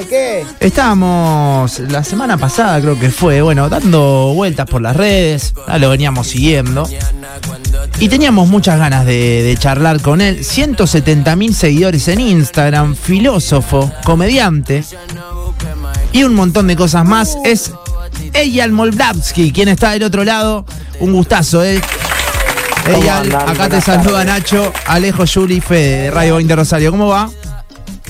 ¿Qué? ¿Qué? Estábamos la semana pasada, creo que fue, bueno, dando vueltas por las redes, ya lo veníamos siguiendo. Y teníamos muchas ganas de, de charlar con él. 170 mil seguidores en Instagram, filósofo, comediante y un montón de cosas más. Es Eyal Moldavsky, quien está del otro lado. Un gustazo, ¿eh? Eyal, andan? acá te saluda tardes. Nacho, Alejo, Juli, Fede, de Radio 20 Rosario. ¿Cómo va?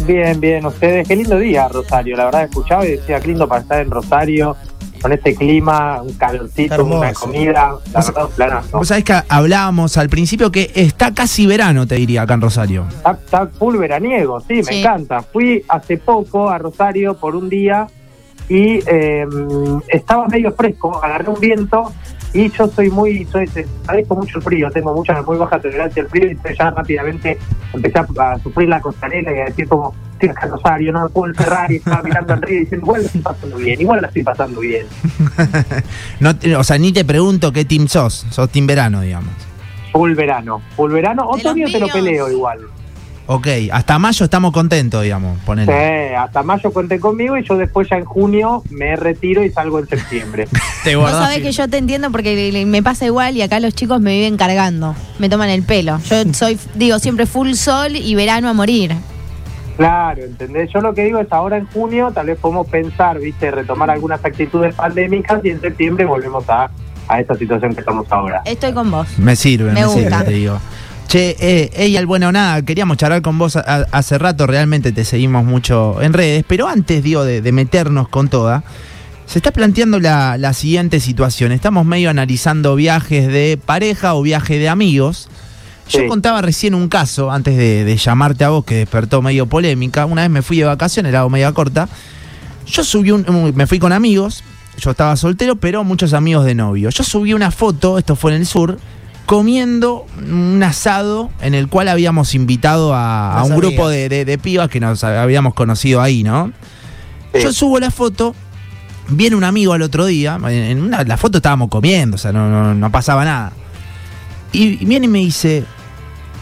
Bien, bien, ustedes. Qué lindo día, Rosario. La verdad, escuchaba y decía, qué lindo para estar en Rosario, con este clima, un calorcito, una comida. La Vos- verdad, un planazo. Vos sabés que hablábamos al principio que está casi verano, te diría, acá en Rosario. Está, está full veraniego, sí, me encanta. Fui hace poco a Rosario por un día y eh, estaba medio fresco, agarré un viento y yo soy muy, soy, padezco mucho el frío, tengo mucha, muy baja tolerancia al frío y entonces ya rápidamente empecé a, a sufrir la costanera y a decir como, estoy acá Rosario, no me puedo encerrar y estaba mirando al río y diciendo, igual la estoy pasando bien, igual la estoy pasando bien. No, te- o sea, ni te pregunto qué team sos. Sos team verano, digamos. Full verano, full verano, otoño te lo peleo igual. Ok, hasta mayo estamos contentos, digamos. Ponele. Sí, hasta mayo cuenten conmigo y yo después ya en junio me retiro y salgo en septiembre. Te Vos sabés que yo te entiendo porque me pasa igual y acá los chicos me viven cargando. Me toman el pelo. Yo soy, digo, siempre full sol y verano a morir. Claro, ¿entendés? Yo lo que digo es ahora en junio tal vez podemos pensar, viste, retomar algunas actitudes pandémicas y en septiembre volvemos a, a esta situación que estamos ahora. Estoy con vos. Me sirve, me, Me sirve, gusta. te digo. Che, eh, Eyal, bueno, nada, queríamos charlar con vos a- a- hace rato, realmente te seguimos mucho en redes, pero antes, digo, de, de meternos con toda, se está planteando la, la siguiente situación. Estamos medio analizando viajes de pareja o viajes de amigos. Yo Sí. contaba recién un caso, antes de, de llamarte a vos, que despertó medio polémica. Una vez me fui de vacaciones, la hago media corta. Yo subí un- me fui con amigos, yo estaba soltero, pero muchos amigos de novio. Yo subí una foto, esto fue en el sur, comiendo un asado en el cual habíamos invitado a, un grupo de, de- de pibas que nos habíamos conocido ahí, ¿no? Sí. Yo subo la foto, viene un amigo al otro día, en una- la foto estábamos comiendo, o sea, no, no, no pasaba nada. Y, viene y me dice,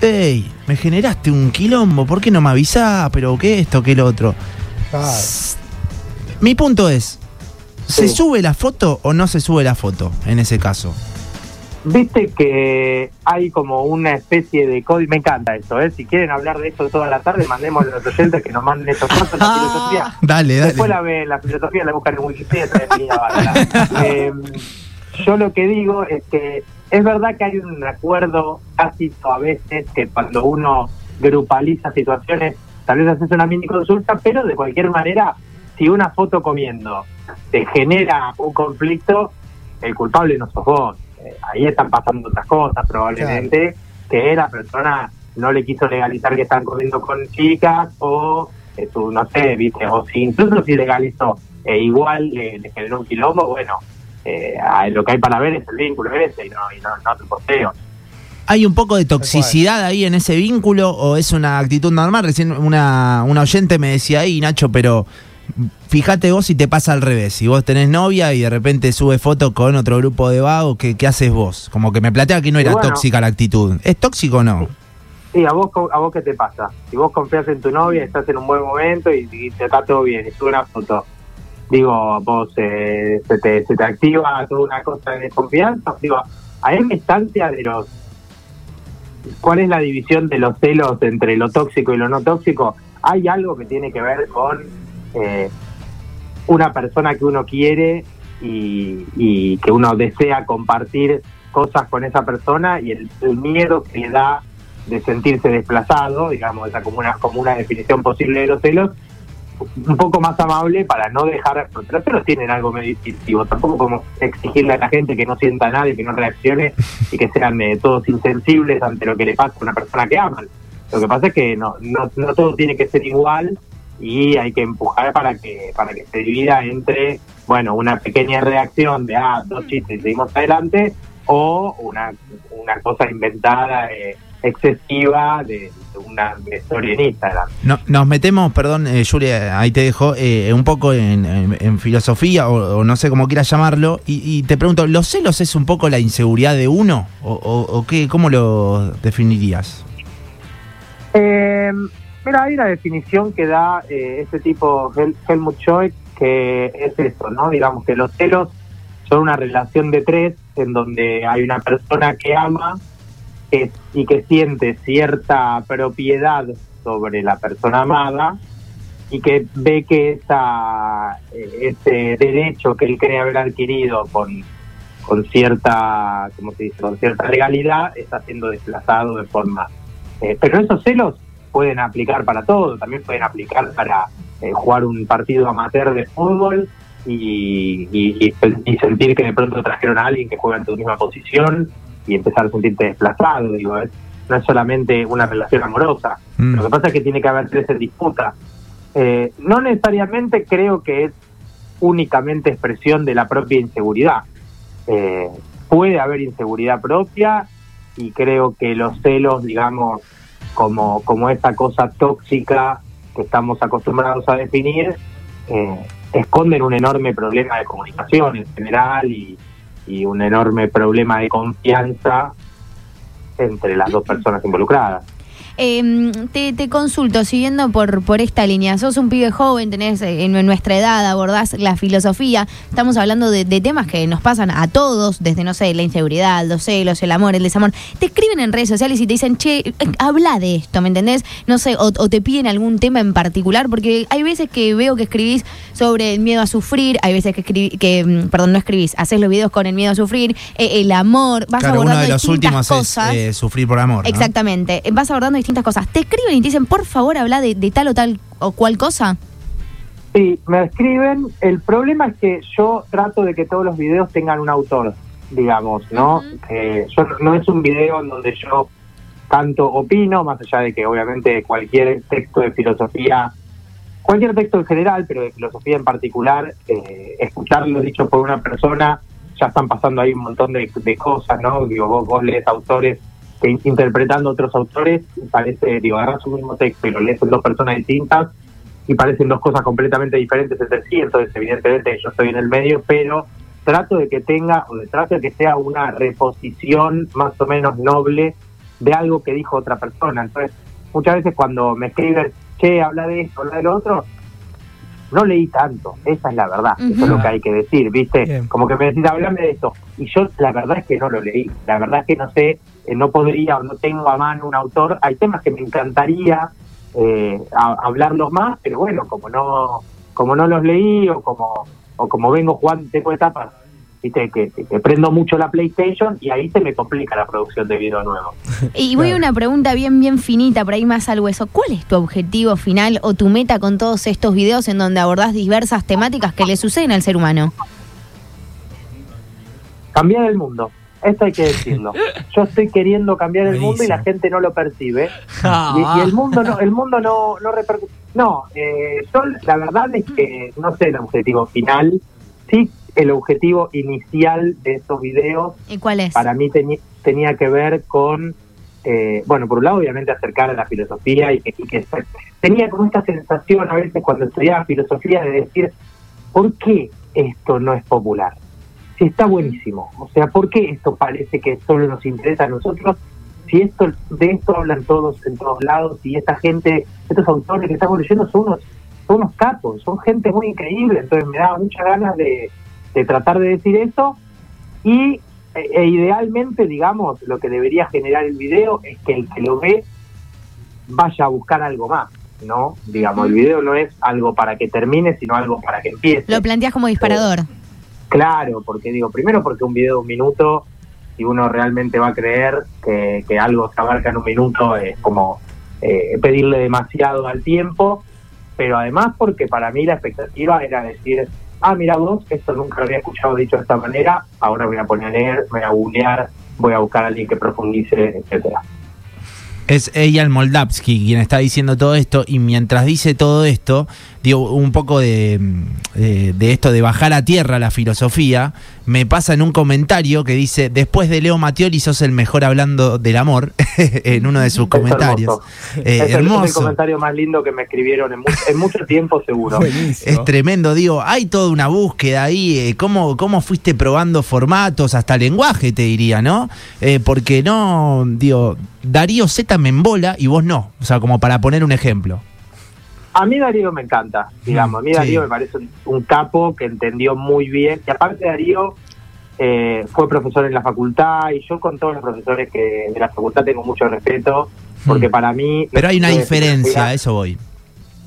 hey, me generaste un quilombo, ¿por qué no me avisás? Pero qué esto, qué lo otro. Mi punto es, ¿se Sí. sube la foto o no se sube la foto en ese caso? Viste que hay como una especie de código, me encanta eso, ¿eh? Si quieren hablar de esto toda la tarde, mandemos a los oyentes que nos manden estos fotos, la filosofía. Dale, dale. Después la ven, la filosofía la buscan en Wikipedia. Eh, yo lo que digo es que es verdad que hay un acuerdo tácito a veces que cuando uno grupaliza situaciones, tal vez haces una mini consulta, pero de cualquier manera, si una foto comiendo te genera un conflicto, el culpable no sos vos. Eh, ahí están pasando otras cosas probablemente, que la persona no le quiso legalizar que están comiendo con chicas o eh, tú, no sé, viste, o si incluso si legalizó, eh, igual le, le generó un quilombo, bueno, eh, lo que hay para ver es el vínculo ese y no, y no, no tu posteo. ¿Hay un poco de toxicidad ahí en ese vínculo o es una actitud normal? Recién una, una oyente me decía ahí, Nacho, pero fíjate vos si te pasa al revés. Si vos tenés novia y de repente sube foto con otro grupo de vagos, ¿qué, qué haces vos? Como que me plantea que no era bueno. tóxica la actitud. ¿Es tóxico o no? Sí, ¿a vos, ¿a vos qué te pasa? Si vos confías en tu novia, estás en un buen momento y, y te está todo bien, y sube una foto, digo, vos eh, se, te, se te activa toda una cosa de confianza, digo, a esa instancia de los... ¿Cuál es la división de los celos entre lo tóxico y lo no tóxico? Hay algo que tiene que ver con eh, una persona que uno quiere y, que uno desea compartir cosas con esa persona y el, miedo que da de sentirse desplazado, digamos, esa como una, definición posible de los celos, un poco más amable para no dejar, porque los celos tienen algo medio instintivo, tampoco como exigirle a la gente que no sienta nada y que no reaccione y que sean eh, todos insensibles ante lo que le pasa a una persona que aman. Lo que pasa es que no, no, no todo tiene que ser igual y hay que empujar para que para que se divida entre, bueno, una pequeña reacción de, ah, dos chistes y seguimos adelante, o una, una cosa inventada, eh, excesiva de, de una historia en Instagram. No- nos metemos, perdón, eh, Julia, ahí te dejo, eh, un poco en, en- en filosofía o, o no sé cómo quieras llamarlo, y, y te pregunto, ¿los celos es un poco la inseguridad de uno? ¿O, o- o qué, cómo lo definirías? Mira, hay una definición que da eh, este tipo, Hel Helmut Schoek, que es eso, ¿no? Digamos que los celos son una relación de tres en donde hay una persona que ama que, y que siente cierta propiedad sobre la persona amada y que ve que esa, eh, ese derecho que él cree haber adquirido con, con cierta, ¿cómo se dice? con cierta legalidad está siendo desplazado de forma. Eh, pero esos celos pueden aplicar para todo, también pueden aplicar para eh, jugar un partido amateur de fútbol y, y, y, sentir que de pronto trajeron a alguien que juega en tu misma posición y empezar a sentirte desplazado. Digo, es, no es solamente una relación amorosa. Mm. Lo que pasa es que tiene que haber tres en disputa. Eh, no necesariamente creo que es únicamente expresión de la propia inseguridad. Eh, puede haber inseguridad propia y creo que los celos, digamos, como, como esa cosa tóxica que estamos acostumbrados a definir, eh, esconden un enorme problema de comunicación en general y, y un enorme problema de confianza entre las dos personas involucradas. Eh, te, te, consulto, siguiendo por, por esta línea, sos un pibe joven, tenés eh, en nuestra edad, abordás la filosofía, estamos hablando de, de, temas que nos pasan a todos, desde, no sé, la inseguridad, los celos, el amor, el desamor. Te escriben en redes sociales y te dicen, che, eh, habla de esto, ¿me entendés? No sé, o, o, te piden algún tema en particular, porque hay veces que veo que escribís sobre el miedo a sufrir, hay veces que, escribí, que mm, perdón, no escribís, haces los videos con el miedo a sufrir, eh, el amor, vas claro, abordando uno de cosas. es sufrir por amor. ¿no? Exactamente, vas abordando distintas cosas. ¿Te escriben y te dicen, por favor, habla de, de, tal o tal o cual cosa? Sí, me escriben. El problema es que yo trato de que todos los videos tengan un autor, digamos, ¿no? Uh -huh. eh, yo, no es un video en donde yo tanto opino, más allá de que obviamente cualquier texto de filosofía, cualquier texto en general, pero de filosofía en particular, eh, escucharlo dicho por una persona, ya están pasando ahí un montón de, de cosas, ¿no? Digo, vos, vos lees autores que interpretando otros autores, parece, digo, agarras un mismo texto y lo lees en dos personas distintas y parecen dos cosas completamente diferentes entre sí, entonces evidentemente yo estoy en el medio, pero trato de que tenga, o de trato de que sea una reposición más o menos noble de algo que dijo otra persona. Entonces, muchas veces cuando me escriben, che, habla de esto, habla de lo otro, no leí tanto, esa es la verdad, uh -huh. eso es lo que hay que decir, ¿viste? Bien. Como que me decís, hablame de esto, y yo la verdad es que no lo leí, la verdad es que no sé, eh, no podría o no tengo a mano un autor, hay temas que me encantaría eh, a, hablarlos más, pero bueno, como no como no los leí o como o como vengo jugando, tengo etapas ¿viste? Que, que, que, prendo mucho la PlayStation y ahí se me complica la producción de video nuevo. Y voy a una pregunta bien, bien finita, por ahí más al hueso. ¿Cuál es tu objetivo final o tu meta con todos estos videos en donde abordás diversas temáticas que le suceden al ser humano? Cambiar el mundo. Esto hay que decirlo. Yo estoy queriendo cambiar el mundo y la gente no lo percibe. Y, y el mundo no, el mundo no, no repercute. No, eh, yo la verdad es que no sé el objetivo final. Sí el objetivo inicial de estos videos. ¿Y cuál es? Para mí tenía que ver con, eh, bueno, por un lado, obviamente acercar a la filosofía y que, y que, tenía como esta sensación a veces cuando estudiaba filosofía de decir, ¿por qué esto no es popular? Está buenísimo. O sea, ¿por qué esto parece que solo nos interesa a nosotros? Si esto de esto hablan todos en todos lados y esta gente, estos autores que estamos leyendo son unos, son unos capos, son gente muy increíble. Entonces me daba muchas ganas de de tratar de decir eso y e, e, idealmente, digamos, lo que debería generar el video es que el que lo ve vaya a buscar algo más, ¿no? Digamos, el video no es algo para que termine, sino algo para que empiece. Lo planteas como disparador. Claro, porque digo, primero porque un video de un minuto, si uno realmente va a creer que, que algo se abarca en un minuto, es como eh, pedirle demasiado al tiempo, pero además porque para mí la expectativa era decir, ah, mira vos, esto nunca lo había escuchado dicho de esta manera, ahora voy a poner a leer, voy a googlear, voy a buscar a alguien que profundice, etcétera. Es ella el Moldavsky quien está diciendo todo esto y mientras dice todo esto, digo, un poco de, de, de, esto de bajar a tierra la filosofía, me pasa en un comentario que dice, después de Leo Mattioli sos el mejor hablando del amor, en uno de sus es comentarios. Hermoso. Eh, es, hermoso. El, comentario más lindo que me escribieron en, mu en mucho tiempo seguro. es tremendo, digo, hay toda una búsqueda ahí, eh, ¿cómo, ¿cómo fuiste probando formatos, hasta lenguaje te diría, ¿no? Eh, porque no, digo Darío Z me embola y vos no. O sea, como para poner un ejemplo. A mí Darío me encanta, digamos. A mí Sí. Darío me parece un, capo que entendió muy bien. Y aparte Darío eh, fue profesor en la facultad y yo con todos los profesores que de la facultad tengo mucho respeto porque Mm. para mí... Pero hay una diferencia, a eso voy.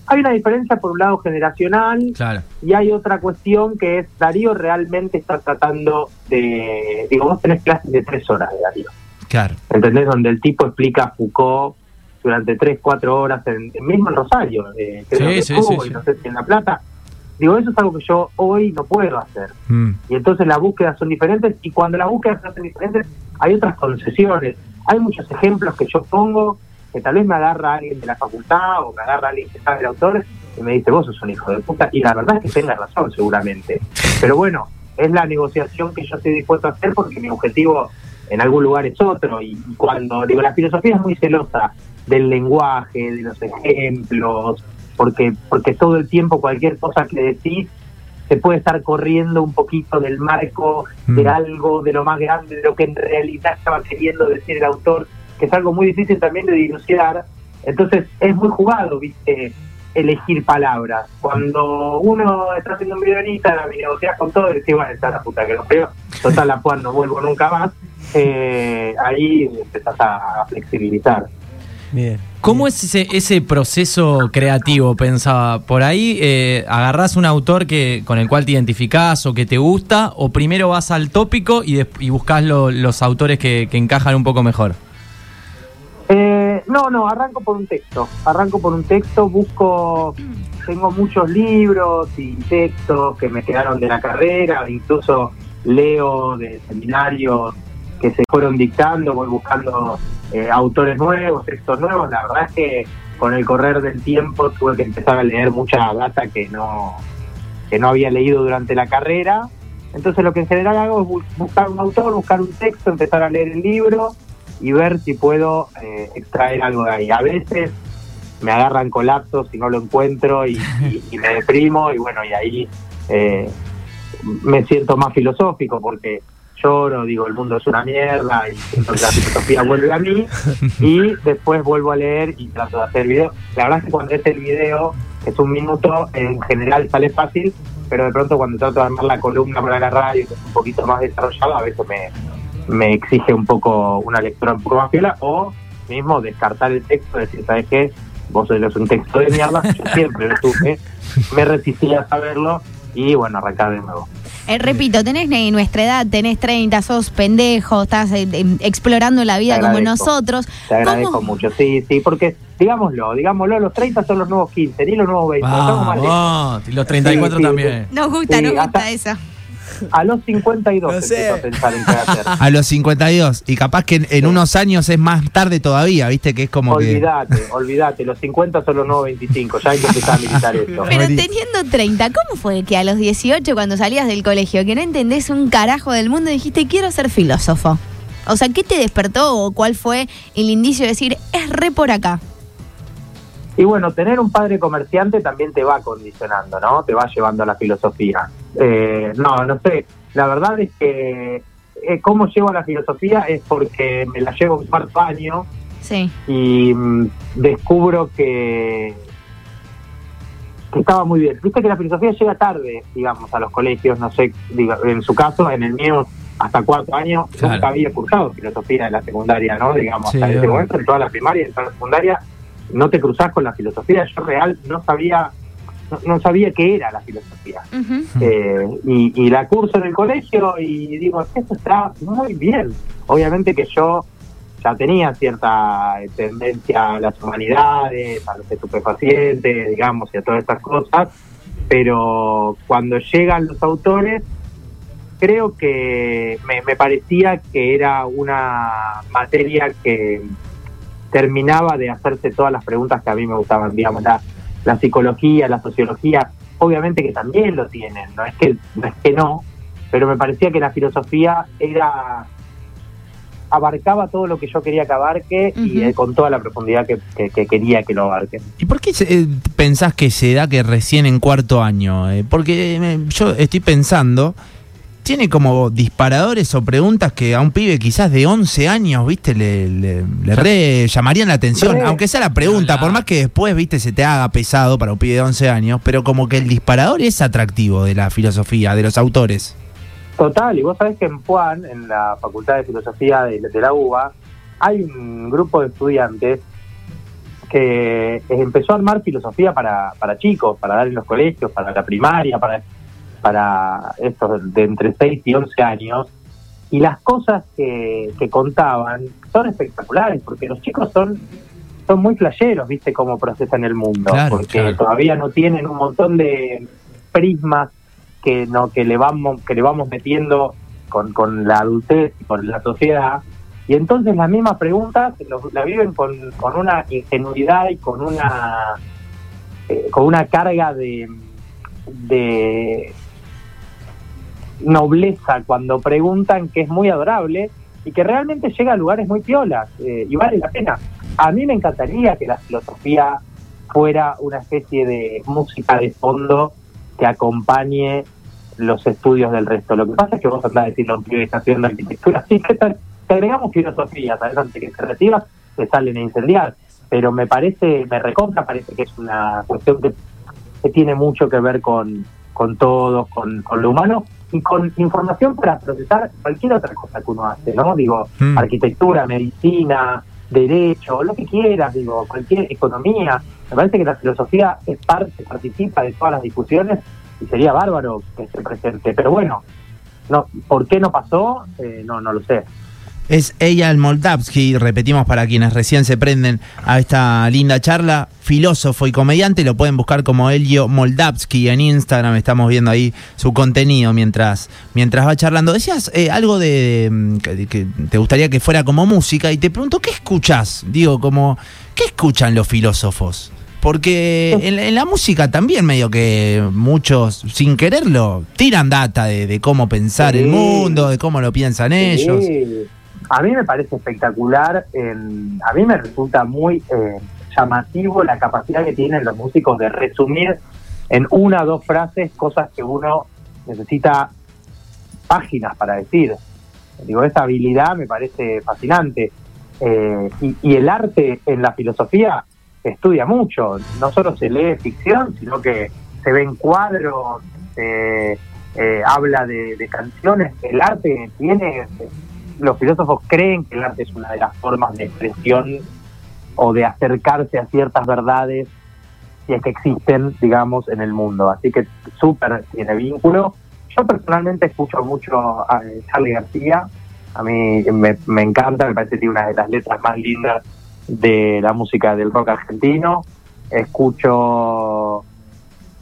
Hay una diferencia por un lado generacional Claro. y hay otra cuestión que es Darío realmente está tratando de... Digo, vos tenés clases de tres horas de Darío. Claro. ¿entendés? Donde el tipo explica a Foucault durante tres, cuatro horas, en, mismo en Rosario, eh, creo Sí, que sí, estuvo, sí, y no sé si en La Plata. Digo, eso es algo que yo hoy no puedo hacer. Mm. Y entonces las búsquedas son diferentes y cuando las búsquedas son diferentes hay otras concesiones. Hay muchos ejemplos que yo pongo que tal vez me agarra alguien de la facultad o me agarra alguien que sabe el autor y me dice, vos sos un hijo de puta. Y la verdad es que tenga razón seguramente. Pero bueno, es la negociación que yo estoy dispuesto a hacer porque mi objetivo en algún lugar es otro. Y, y cuando digo, la filosofía es muy celosa del lenguaje, de los ejemplos, porque, porque todo el tiempo cualquier cosa que decís se puede estar corriendo un poquito del marco de Mm. algo, de lo más grande, de lo que en realidad estaba queriendo decir el autor, que es algo muy difícil también de dilucidar. Entonces es muy jugado, viste, elegir palabras. Cuando uno está haciendo un video en Instagram y negocias con todo y decís, bueno, está la puta que lo creo, total la Juan no vuelvo nunca más, eh, ahí empezás a, a flexibilizar. Bien. ¿Cómo es ese, ese proceso creativo? Pensaba, por ahí eh, agarrás un autor que, con el cual te identificás o que te gusta, o primero vas al tópico y, des- y buscas lo- los autores que, que encajan un poco mejor. Eh, no, no, arranco por un texto. Arranco por un texto, busco, tengo muchos libros y textos que me quedaron de la carrera, incluso leo de seminarios que se fueron dictando, voy buscando eh, autores nuevos, textos nuevos. La verdad es que con el correr del tiempo tuve que empezar a leer mucha data que no, que no había leído durante la carrera. Entonces lo que en general hago es bu- buscar un autor, buscar un texto, empezar a leer el libro y ver si puedo eh, extraer algo de ahí. A veces me agarran colapsos si no lo encuentro y, y- y me deprimo y bueno, y ahí eh, me siento más filosófico porque lloro, digo, el mundo es una mierda y siento que la filosofía vuelve a mí y después vuelvo a leer y trato de hacer video. La verdad es que cuando es el video, es un minuto, en general sale fácil, pero de pronto cuando trato de armar la columna para la radio, que es un poquito más desarrollado, a veces me, me exige un poco una lectura un poco más o mismo descartar el texto, decir, ¿sabes qué? Vos sos un texto de mierda, yo siempre lo supe, me resistía a saberlo y bueno, arrancar de nuevo. Eh, repito, tenés nuestra edad, tenés 30, sos pendejo, estás eh, eh, explorando la vida como nosotros. Te agradezco ¿Cómo- mucho, sí, sí, porque digámoslo, digámoslo, los 30 son los nuevos 15, ni los nuevos 20, estamos más lejos. Vamos, y los 34 Sí, sí, también. Nos gusta, Sí, nos gusta hasta- esa. A los 52 No sé. a pensar en qué hacer. A los 52. Y capaz que en, en unos años es más tarde todavía, ¿viste? Que es como que. Olvídate, olvídate, los 50 son los nuevos 25, ya hay que empezar a militar esto. Pero teniendo 30, ¿cómo fue que a los 18, cuando salías del colegio, que no entendés un carajo del mundo, dijiste, quiero ser filósofo? O sea, ¿qué te despertó o cuál fue el indicio de decir, es re por acá? Y bueno, tener un padre comerciante también te va condicionando, ¿no? Te va llevando a la filosofía. Eh, no, no sé. La verdad es que eh, cómo llego a la filosofía es porque me la llevo un cuarto año Sí. y mm, descubro que, que estaba muy bien. Viste que la filosofía llega tarde, digamos, a los colegios, no sé, diga, en su caso, en el mío, hasta cuarto año, Claro. nunca había cursado filosofía en la secundaria, ¿no? Digamos, Sí, hasta ese momento, en toda la primaria y en toda la secundaria, no te cruzás con la filosofía. Yo real no sabía, no, no sabía qué era la filosofía. Eh, y, y la curso en el colegio y digo, esto está muy bien. Obviamente que yo ya tenía cierta eh, tendencia a las humanidades, a los estupefacientes, digamos, y a todas estas cosas, pero cuando llegan los autores, creo que me, me parecía que era una materia que terminaba de hacerse todas las preguntas que a mí me gustaban, digamos, la, la psicología, la sociología, obviamente que también lo tienen, no es que no, es que no pero me parecía que la filosofía era abarcaba todo lo que yo quería que abarque y eh, con toda la profundidad que, que- que quería que lo abarque. ¿Y por qué se- eh, pensás que se da que recién en cuarto año? Eh, porque eh, yo estoy pensando tiene como disparadores o preguntas que a un pibe quizás de 11 años, viste, le, le, le re llamarían la atención. Re. Aunque sea la pregunta, Hola. por más que después, viste, se te haga pesado para un pibe de 11 años, pero como que el disparador es atractivo de la filosofía, de los autores. Total, y vos sabés que en Puan, en la Facultad de Filosofía de, de la UBA, hay un grupo de estudiantes que empezó a armar filosofía para, para chicos, para dar en los colegios, para la primaria, para, para estos de entre 6 y 11 años. Y las cosas que, que contaban son espectaculares, porque los chicos son, son muy flasheros, ¿viste? Cómo procesan el mundo. Claro, porque claro. todavía no tienen un montón de prismas que no que le vamos que le vamos metiendo con, con la adultez y con la sociedad y entonces las mismas preguntas lo- la viven con, con una ingenuidad y con una eh, con una carga de de nobleza cuando preguntan que es muy adorable y que realmente llega a lugares muy piolas eh, y vale la pena. A mí me encantaría que la filosofía fuera una especie de música de fondo que acompañe los estudios del resto. Lo que pasa es que vos a un pibe que está estudiando arquitectura, sí, ¿qué tal? Te agregamos filosofía, ¿sabes? Antes que se retira, te salen a incendiar. Pero me parece, me recontra, parece que es una cuestión que, que tiene mucho que ver con, con todos, con, con lo humano y con información para procesar cualquier otra cosa que uno hace, ¿no? Digo, Mm. arquitectura, medicina, derecho, lo que quieras, digo, cualquier economía. Me parece que la filosofía es parte, participa de todas las discusiones y sería bárbaro que esté presente. Pero bueno, no, ¿por qué no pasó? Eh, no, no lo sé. Es Eyal Moldavsky, repetimos para quienes recién se prenden a esta linda charla, filósofo y comediante, lo pueden buscar como Elio Moldavsky en Instagram, estamos viendo ahí su contenido mientras, mientras va charlando. Decías eh, algo de que, que te gustaría que fuera como música y te pregunto, ¿qué escuchas? Digo, como, ¿qué escuchan los filósofos? Porque en, en la música también medio que muchos, sin quererlo, tiran data de, de cómo pensar el mundo, de cómo lo piensan ellos. A mí me parece espectacular, en- a mí me resulta muy eh, llamativo la capacidad que tienen los músicos de resumir en una o dos frases cosas que uno necesita páginas para decir. Digo, esa habilidad me parece fascinante. Eh, y, y el arte en la filosofía estudia mucho. No solo se lee ficción, sino que se ven cuadros, se eh, habla de, de canciones. El arte tiene. Los filósofos creen que el arte es una de las formas de expresión o de acercarse a ciertas verdades, si es que existen, digamos, en el mundo. Así que súper tiene vínculo. Yo personalmente escucho mucho a Charlie García. A mí me, me encanta, me parece que tiene una de las letras más lindas de la música del rock argentino. Escucho.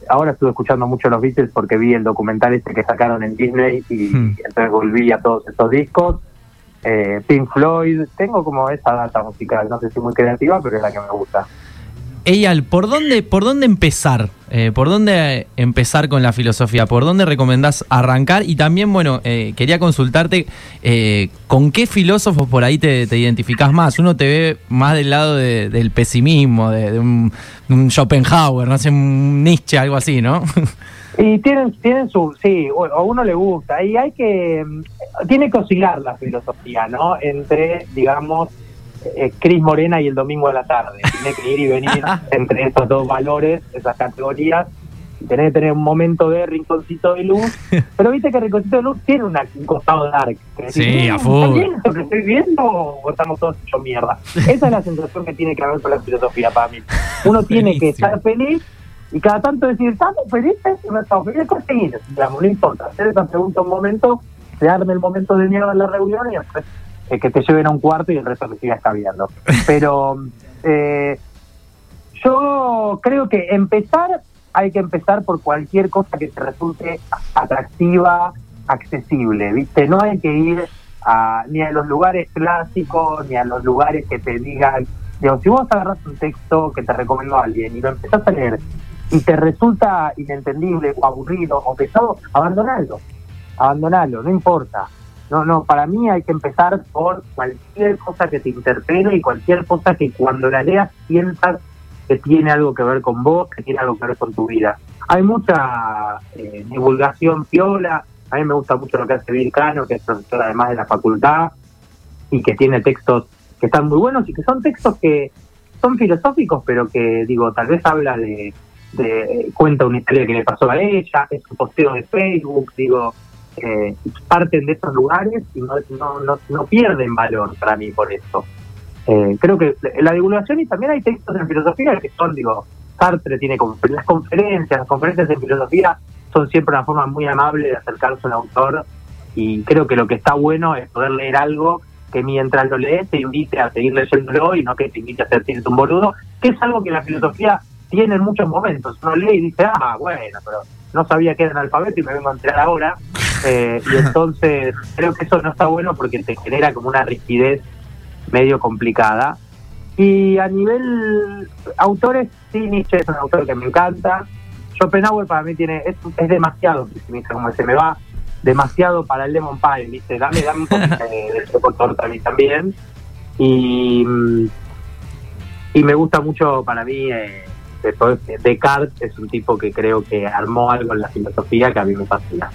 Ahora estuve escuchando mucho los Beatles porque vi el documental este que sacaron en Disney y Hmm. entonces volví a todos esos discos. Eh, Pink Floyd, tengo como esa data musical, no sé si muy creativa, pero es la que me gusta. Eyal, ¿por dónde, ¿por dónde empezar? Eh, ¿Por dónde empezar con la filosofía? ¿Por dónde recomendás arrancar? Y también, bueno, eh, quería consultarte eh, con qué filósofos por ahí te, te identificás más. Uno te ve más del lado de- del pesimismo, de, de un, de un Schopenhauer, no sé, un Nietzsche, algo así, ¿no? Y tienen, tienen su, sí, a uno le gusta. Y hay que, mm, tiene que oscilar la filosofía, ¿no? Entre, digamos, eh, Cris Morena y el domingo de la tarde. Tiene que ir y venir entre esos dos valores, esas categorías. Y Tenés que tener un momento de rinconcito de luz. Pero viste que rinconcito de luz tiene una- un costado dark. que Sí, a "Mm, full. ¿Está bien esto que estoy viendo o estamos todos hecho mierda? Esa es la sensación que tiene que haber con la filosofía para mí. Uno tiene que estar feliz y cada tanto decir, ¿estamos felices no estamos felices? Conseguir, digamos, no importa. Hacer esa pregunta un momento, se arme el momento de mierda en la reunión y después eh, que te lleven a un cuarto y el resto que siga escabeando. Pero eh, yo creo que empezar, hay que empezar por cualquier cosa que te resulte atractiva, accesible, ¿viste? No hay que ir a, ni a los lugares clásicos, ni a los lugares que te digan, digo, si vos agarras un texto que te recomendó alguien y lo empezás a leer y te resulta inentendible o aburrido o pesado, abandonalo, abandonalo, no importa. No, no, para mí hay que empezar por cualquier cosa que te interpele y cualquier cosa que cuando la leas sientas que tiene algo que ver con vos, que tiene algo que ver con tu vida. Hay mucha eh, divulgación piola, A mí me gusta mucho lo que hace Bill Cano, que es profesor además de la facultad y que tiene textos que están muy buenos y que son textos que son filosóficos, pero que, digo, tal vez habla de, de cuenta una historia que le pasó a ella, es un posteo de Facebook, digo, eh, parten de esos lugares y no, no, no, no pierden valor para mí por eso. Eh, creo que la divulgación y también hay textos en filosofía que son, digo, Sartre tiene las conferencias, las conferencias en filosofía son siempre una forma muy amable de acercarse a un autor y creo que lo que está bueno es poder leer algo que mientras lo lees te invite a seguir leyéndolo y no que te invite a sentirte un boludo, que es algo que la filosofía tiene en muchos momentos. Uno lee y dice, ah, bueno, pero no sabía que era analfabeto y me vengo a enterar ahora. Eh, y entonces creo que eso no está bueno porque te genera como una rigidez medio complicada. Y a nivel autores, sí, Nietzsche es un autor que me encanta. Schopenhauer para mí tiene es, es demasiado pesimista, como se me va demasiado para el Lemon Pie, ¿viste? Dame, dame un poquito de, de choco torta a mí también. Y, mm, y me gusta mucho para mí eh, Descartes, es un tipo que creo que armó algo en la filosofía que a mí me fascina.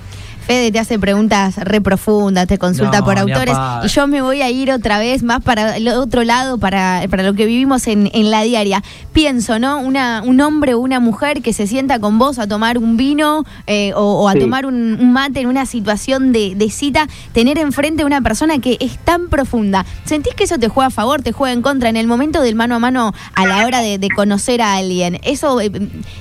Fede te hace preguntas re profundas, te consulta No, por autores y yo me voy a ir otra vez más para el otro lado, para, para lo que vivimos en, en la diaria. Pienso, ¿no? Una, un hombre o una mujer que se sienta con vos a tomar un vino eh, o, o a Sí. tomar un, un mate en una situación de, de cita, tener enfrente a una persona que es tan profunda. ¿Sentís que eso te juega a favor, te juega en contra en el momento del mano a mano a la hora de, de conocer a alguien? ¿Eso eh,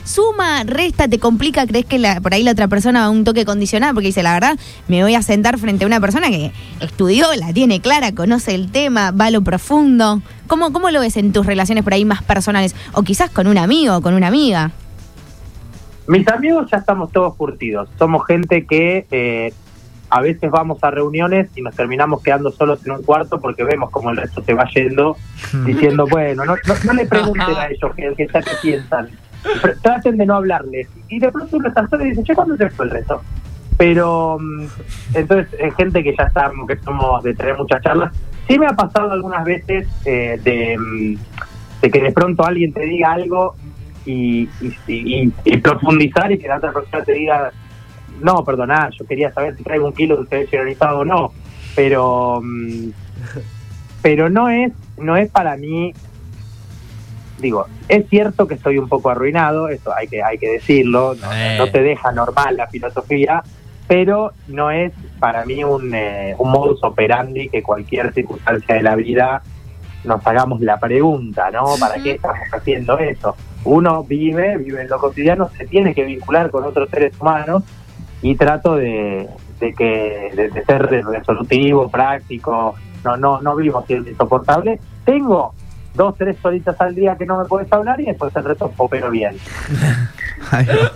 suma, resta, te complica? ¿Crees que la- por ahí la otra persona va a un toque condicional? Porque dice, la verdad, me voy a sentar frente a una persona que estudió, la tiene clara, conoce el tema, va a lo profundo. ¿Cómo, ¿Cómo lo ves en tus relaciones por ahí más personales? O quizás con un amigo o con una amiga. Mis amigos ya estamos todos curtidos. Somos gente que eh, a veces vamos a reuniones y nos terminamos quedando solos en un cuarto porque vemos como el resto se va yendo diciendo, bueno, no, no, no le pregunten a ellos que, que ya que piensan. Traten de no hablarles. Y de pronto uno está solo y dice, che, ¿cuándo se fue el resto? Pero mm, entonces es gente que ya está, que somos de tener muchas charlas. Sí me ha pasado algunas veces eh, de, mm, de que de pronto alguien te diga algo y, y, y- y profundizar y que la otra persona te diga, no, perdona, yo quería saber si traigo un kilo de ustedes generalizado o no, pero mm, pero no es no es para mí digo es cierto que estoy un poco arruinado eso hay que hay que decirlo no, Eh. no te deja normal la filosofía pero no es para mí un, eh, un modus operandi que cualquier circunstancia de la vida nos hagamos la pregunta, ¿no? ¿Para qué estamos haciendo eso? Uno vive, vive en lo cotidiano, se tiene que vincular con otros seres humanos y trato de, de que de, de ser resolutivo, práctico, no no no vivo siendo insoportable. Tengo dos, tres horitas al día que no me puedes hablar y después el resto pero bien. Ahí va,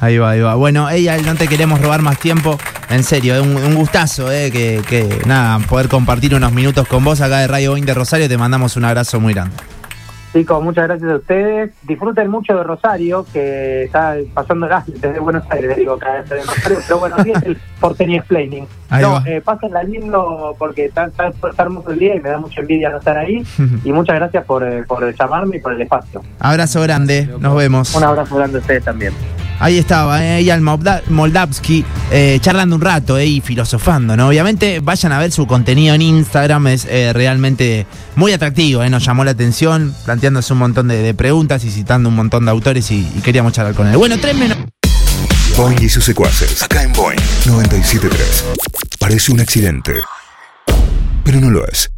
ahí va, ahí va. Bueno, ella, no te queremos robar más tiempo. En serio, es un, un gustazo, eh, que, que nada, poder compartir unos minutos con vos acá de Radio 20 Rosario. Te mandamos un abrazo muy grande. Chicos, muchas gracias a ustedes. Disfruten mucho de Rosario, que está pasando desde Buenos Aires, digo, cada vez en Rosario, pero bueno, así es el porteño explaining. Ahí no, eh, pásenla lindo porque está, está, está hermoso el día y me da mucha envidia no estar ahí. y muchas gracias por, eh, por llamarme y por el espacio. Abrazo grande, nos vemos. Un abrazo grande a ustedes también. Ahí estaba, eh, Eyal Molda- Moldavsky, eh, charlando un rato eh, y filosofando, ¿no? Obviamente, vayan a ver su contenido en Instagram, es eh, realmente muy atractivo, eh, nos llamó la atención, planteándose un montón de, de preguntas y citando un montón de autores y, y queríamos charlar con él. Bueno, tres menos. Boing y sus secuaces. Acá en Boing 973. Parece un accidente, pero no lo es.